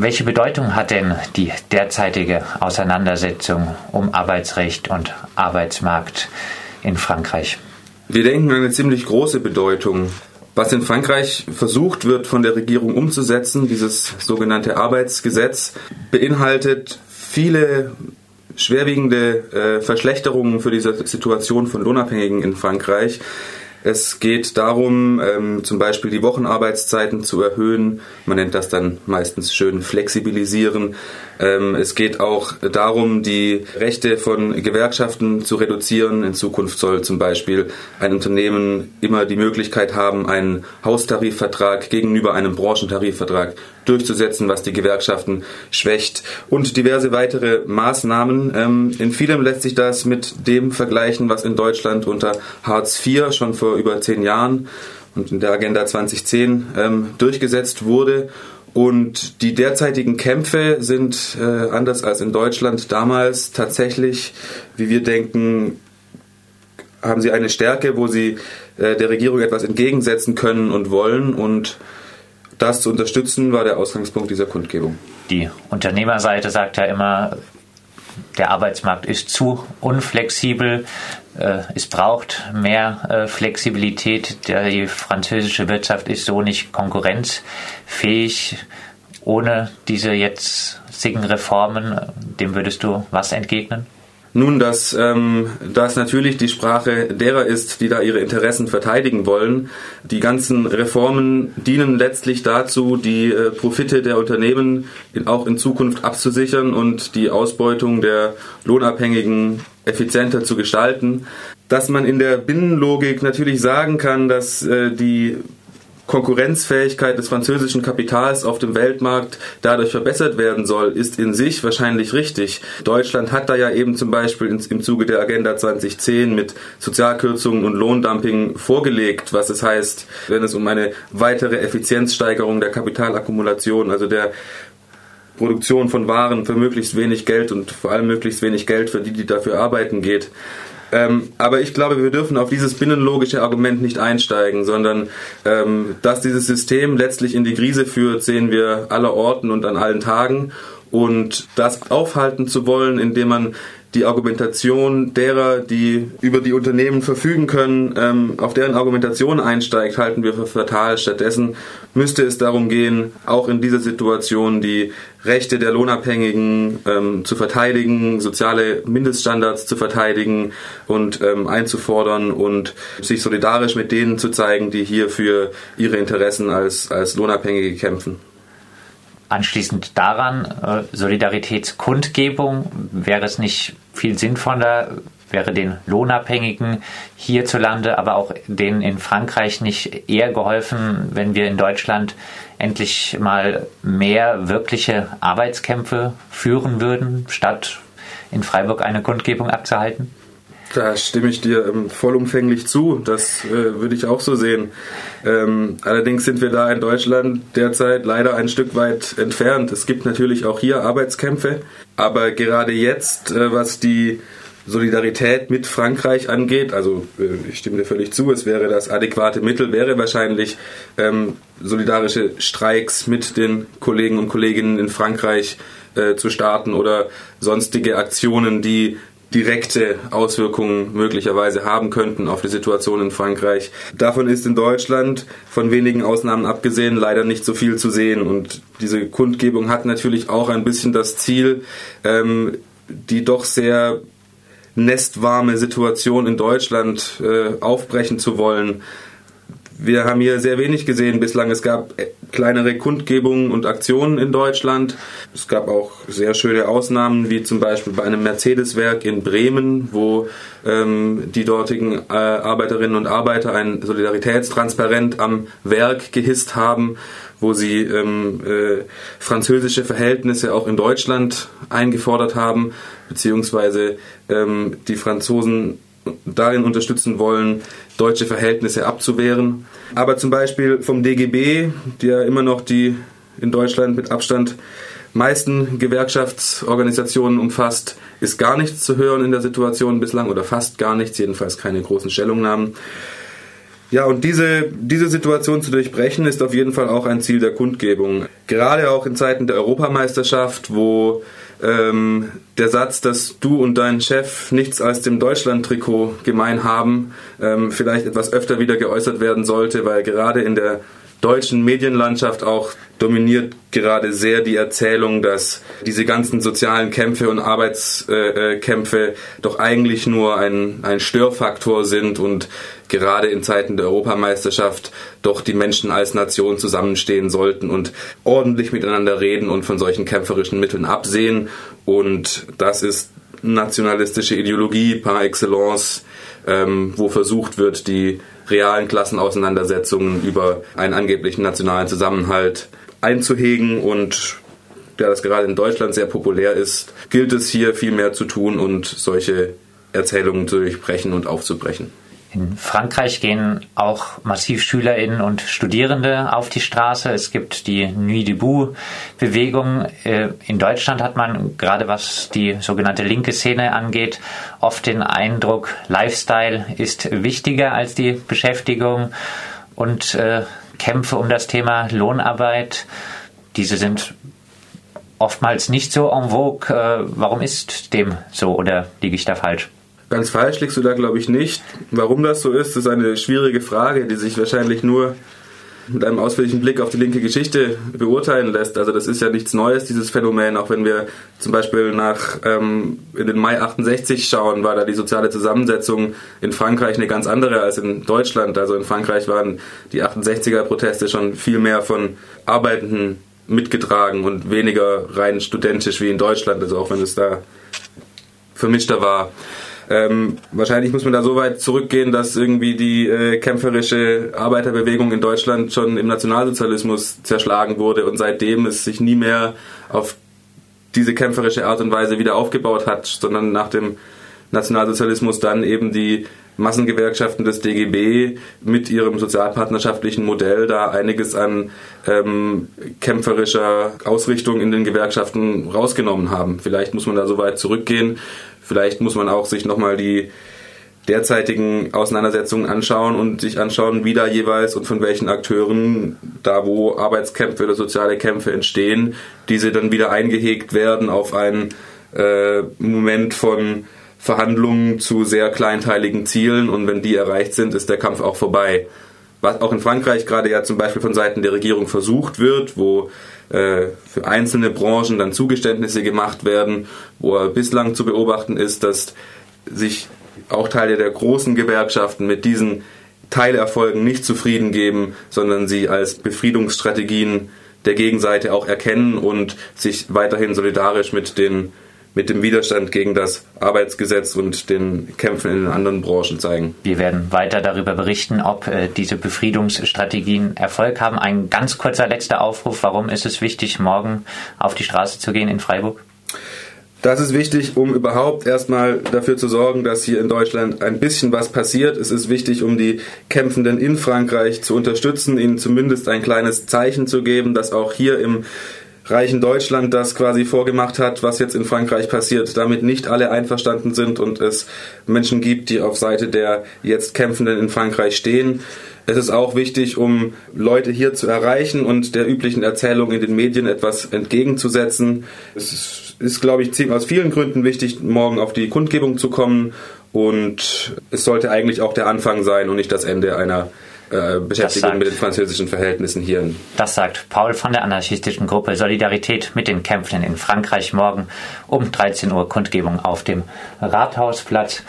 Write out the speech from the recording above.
Welche Bedeutung hat denn die derzeitige Auseinandersetzung um Arbeitsrecht und Arbeitsmarkt in Frankreich? Wir denken eine ziemlich große Bedeutung. Was in Frankreich versucht wird von der Regierung umzusetzen, dieses sogenannte Arbeitsgesetz, beinhaltet viele schwerwiegende äh, Verschlechterungen für diese Situation von Lohnabhängigen in Frankreich. Es geht darum, ähm, zum Beispiel die Wochenarbeitszeiten zu erhöhen. Man nennt das dann meistens schön flexibilisieren. Ähm, es geht auch darum, die Rechte von Gewerkschaften zu reduzieren. In Zukunft soll zum Beispiel ein Unternehmen immer die Möglichkeit haben, einen Haustarifvertrag gegenüber einem Branchentarifvertrag durchzusetzen, was die Gewerkschaften schwächt und diverse weitere Maßnahmen. Ähm, in vielem lässt sich das mit dem vergleichen, was in Deutschland unter Hartz IV schon vor über zehn Jahren und in der Agenda 2010 ähm, durchgesetzt wurde. Und die derzeitigen Kämpfe sind äh, anders als in Deutschland damals tatsächlich, wie wir denken, haben sie eine Stärke, wo sie äh, der Regierung etwas entgegensetzen können und wollen. Und das zu unterstützen war der Ausgangspunkt dieser Kundgebung. Die Unternehmerseite sagt ja immer, der Arbeitsmarkt ist zu unflexibel. Äh, es braucht mehr äh, Flexibilität. Die französische Wirtschaft ist so nicht konkurrenzfähig. Ohne diese jetzigen Reformen, dem würdest du was entgegnen? Nun, dass ähm, das natürlich die Sprache derer ist, die da ihre Interessen verteidigen wollen. Die ganzen Reformen dienen letztlich dazu, die äh, Profite der Unternehmen in, auch in Zukunft abzusichern und die Ausbeutung der Lohnabhängigen effizienter zu gestalten. Dass man in der Binnenlogik natürlich sagen kann, dass äh, die Konkurrenzfähigkeit des französischen Kapitals auf dem Weltmarkt dadurch verbessert werden soll, ist in sich wahrscheinlich richtig. Deutschland hat da ja eben zum Beispiel im Zuge der Agenda 2010 mit Sozialkürzungen und Lohndumping vorgelegt, was es heißt, wenn es um eine weitere Effizienzsteigerung der Kapitalakkumulation, also der Produktion von Waren für möglichst wenig Geld und vor allem möglichst wenig Geld für die, die dafür arbeiten geht. Ähm, aber ich glaube, wir dürfen auf dieses binnenlogische Argument nicht einsteigen, sondern ähm, dass dieses System letztlich in die Krise führt, sehen wir aller Orten und an allen Tagen. Und das aufhalten zu wollen, indem man die Argumentation derer, die über die Unternehmen verfügen können, ähm, auf deren Argumentation einsteigt, halten wir für fatal. Stattdessen müsste es darum gehen, auch in dieser Situation die Rechte der Lohnabhängigen ähm, zu verteidigen, soziale Mindeststandards zu verteidigen und ähm, einzufordern und sich solidarisch mit denen zu zeigen, die hier für ihre Interessen als, als Lohnabhängige kämpfen. Anschließend daran, äh, Solidaritätskundgebung, wäre es nicht viel sinnvoller, wäre den Lohnabhängigen hierzulande, aber auch denen in Frankreich nicht eher geholfen, wenn wir in Deutschland endlich mal mehr wirkliche Arbeitskämpfe führen würden, statt in Freiburg eine Kundgebung abzuhalten? Da stimme ich dir ähm, vollumfänglich zu. Das äh, würde ich auch so sehen. Ähm, allerdings sind wir da in Deutschland derzeit leider ein Stück weit entfernt. Es gibt natürlich auch hier Arbeitskämpfe, aber gerade jetzt, äh, was die Solidarität mit Frankreich angeht, also äh, ich stimme dir völlig zu, es wäre das adäquate Mittel, wäre wahrscheinlich ähm, solidarische Streiks mit den Kollegen und Kolleginnen in Frankreich äh, zu starten oder sonstige Aktionen, die direkte Auswirkungen möglicherweise haben könnten auf die Situation in Frankreich. Davon ist in Deutschland, von wenigen Ausnahmen abgesehen, leider nicht so viel zu sehen. Und diese Kundgebung hat natürlich auch ein bisschen das Ziel, ähm, die doch sehr nestwarme Situation in Deutschland äh, aufbrechen zu wollen. Wir haben hier sehr wenig gesehen bislang. Es gab äh, kleinere Kundgebungen und Aktionen in Deutschland. Es gab auch sehr schöne Ausnahmen, wie zum Beispiel bei einem Mercedes-Werk in Bremen, wo ähm, die dortigen äh, Arbeiterinnen und Arbeiter ein Solidaritätstransparent am Werk gehisst haben, wo sie ähm, äh, französische Verhältnisse auch in Deutschland eingefordert haben, beziehungsweise ähm, die Franzosen darin unterstützen wollen, deutsche Verhältnisse abzuwehren. Aber zum Beispiel vom DGB, der immer noch die in Deutschland mit Abstand meisten Gewerkschaftsorganisationen umfasst, ist gar nichts zu hören in der Situation bislang oder fast gar nichts, jedenfalls keine großen Stellungnahmen. Ja, und diese, diese Situation zu durchbrechen, ist auf jeden Fall auch ein Ziel der Kundgebung. Gerade auch in Zeiten der Europameisterschaft, wo ähm, der Satz, dass du und dein Chef nichts als dem Deutschland-Trikot gemein haben, ähm, vielleicht etwas öfter wieder geäußert werden sollte, weil gerade in der deutschen Medienlandschaft auch dominiert gerade sehr die Erzählung, dass diese ganzen sozialen Kämpfe und Arbeitskämpfe äh, doch eigentlich nur ein, ein Störfaktor sind und gerade in Zeiten der Europameisterschaft doch die Menschen als Nation zusammenstehen sollten und ordentlich miteinander reden und von solchen kämpferischen Mitteln absehen. Und das ist nationalistische Ideologie par excellence, ähm, wo versucht wird, die realen Klassenauseinandersetzungen über einen angeblichen nationalen Zusammenhalt einzuhegen und da das gerade in Deutschland sehr populär ist, gilt es hier viel mehr zu tun und solche Erzählungen zu durchbrechen und aufzubrechen. In Frankreich gehen auch massiv SchülerInnen und Studierende auf die Straße. Es gibt die Nuit debout Bewegung. Äh, in Deutschland hat man, gerade was die sogenannte linke Szene angeht, oft den Eindruck, Lifestyle ist wichtiger als die Beschäftigung und äh, Kämpfe um das Thema Lohnarbeit. Diese sind oftmals nicht so en vogue. Äh, warum ist dem so oder liege ich da falsch? Ganz falsch liegst du da, glaube ich, nicht. Warum das so ist, ist eine schwierige Frage, die sich wahrscheinlich nur mit einem ausführlichen Blick auf die linke Geschichte beurteilen lässt. Also das ist ja nichts Neues, dieses Phänomen. Auch wenn wir zum Beispiel nach ähm, in den Mai 68 schauen, war da die soziale Zusammensetzung in Frankreich eine ganz andere als in Deutschland. Also in Frankreich waren die 68er-Proteste schon viel mehr von Arbeitenden mitgetragen und weniger rein studentisch wie in Deutschland. Also auch wenn es da vermischter war. Ähm, wahrscheinlich muss man da so weit zurückgehen, dass irgendwie die äh, kämpferische Arbeiterbewegung in Deutschland schon im Nationalsozialismus zerschlagen wurde und seitdem es sich nie mehr auf diese kämpferische Art und Weise wieder aufgebaut hat, sondern nach dem Nationalsozialismus dann eben die Massengewerkschaften des DGB mit ihrem sozialpartnerschaftlichen Modell da einiges an ähm, kämpferischer Ausrichtung in den Gewerkschaften rausgenommen haben. Vielleicht muss man da so weit zurückgehen. Vielleicht muss man auch sich nochmal die derzeitigen Auseinandersetzungen anschauen und sich anschauen, wie da jeweils und von welchen Akteuren da wo Arbeitskämpfe oder soziale Kämpfe entstehen, diese dann wieder eingehegt werden auf einen äh, Moment von Verhandlungen zu sehr kleinteiligen Zielen und wenn die erreicht sind, ist der Kampf auch vorbei. Was auch in Frankreich gerade ja zum Beispiel von Seiten der Regierung versucht wird, wo äh, für einzelne Branchen dann Zugeständnisse gemacht werden, wo bislang zu beobachten ist, dass sich auch Teile der großen Gewerkschaften mit diesen Teilerfolgen nicht zufrieden geben, sondern sie als Befriedungsstrategien der Gegenseite auch erkennen und sich weiterhin solidarisch mit den mit dem Widerstand gegen das Arbeitsgesetz und den Kämpfen in den anderen Branchen zeigen. Wir werden weiter darüber berichten, ob äh, diese Befriedungsstrategien Erfolg haben. Ein ganz kurzer letzter Aufruf. Warum ist es wichtig, morgen auf die Straße zu gehen in Freiburg? Das ist wichtig, um überhaupt erstmal dafür zu sorgen, dass hier in Deutschland ein bisschen was passiert. Es ist wichtig, um die Kämpfenden in Frankreich zu unterstützen, ihnen zumindest ein kleines Zeichen zu geben, dass auch hier im reichen Deutschland das quasi vorgemacht hat, was jetzt in Frankreich passiert, damit nicht alle einverstanden sind und es Menschen gibt, die auf Seite der jetzt Kämpfenden in Frankreich stehen. Es ist auch wichtig, um Leute hier zu erreichen und der üblichen Erzählung in den Medien etwas entgegenzusetzen. Es ist, glaube ich, aus vielen Gründen wichtig, morgen auf die Kundgebung zu kommen und es sollte eigentlich auch der Anfang sein und nicht das Ende einer äh, Beschäftigung sagt, mit den französischen Verhältnissen hier. Das sagt Paul von der anarchistischen Gruppe Solidarität mit den Kämpfenden in Frankreich morgen um 13 Uhr Kundgebung auf dem Rathausplatz.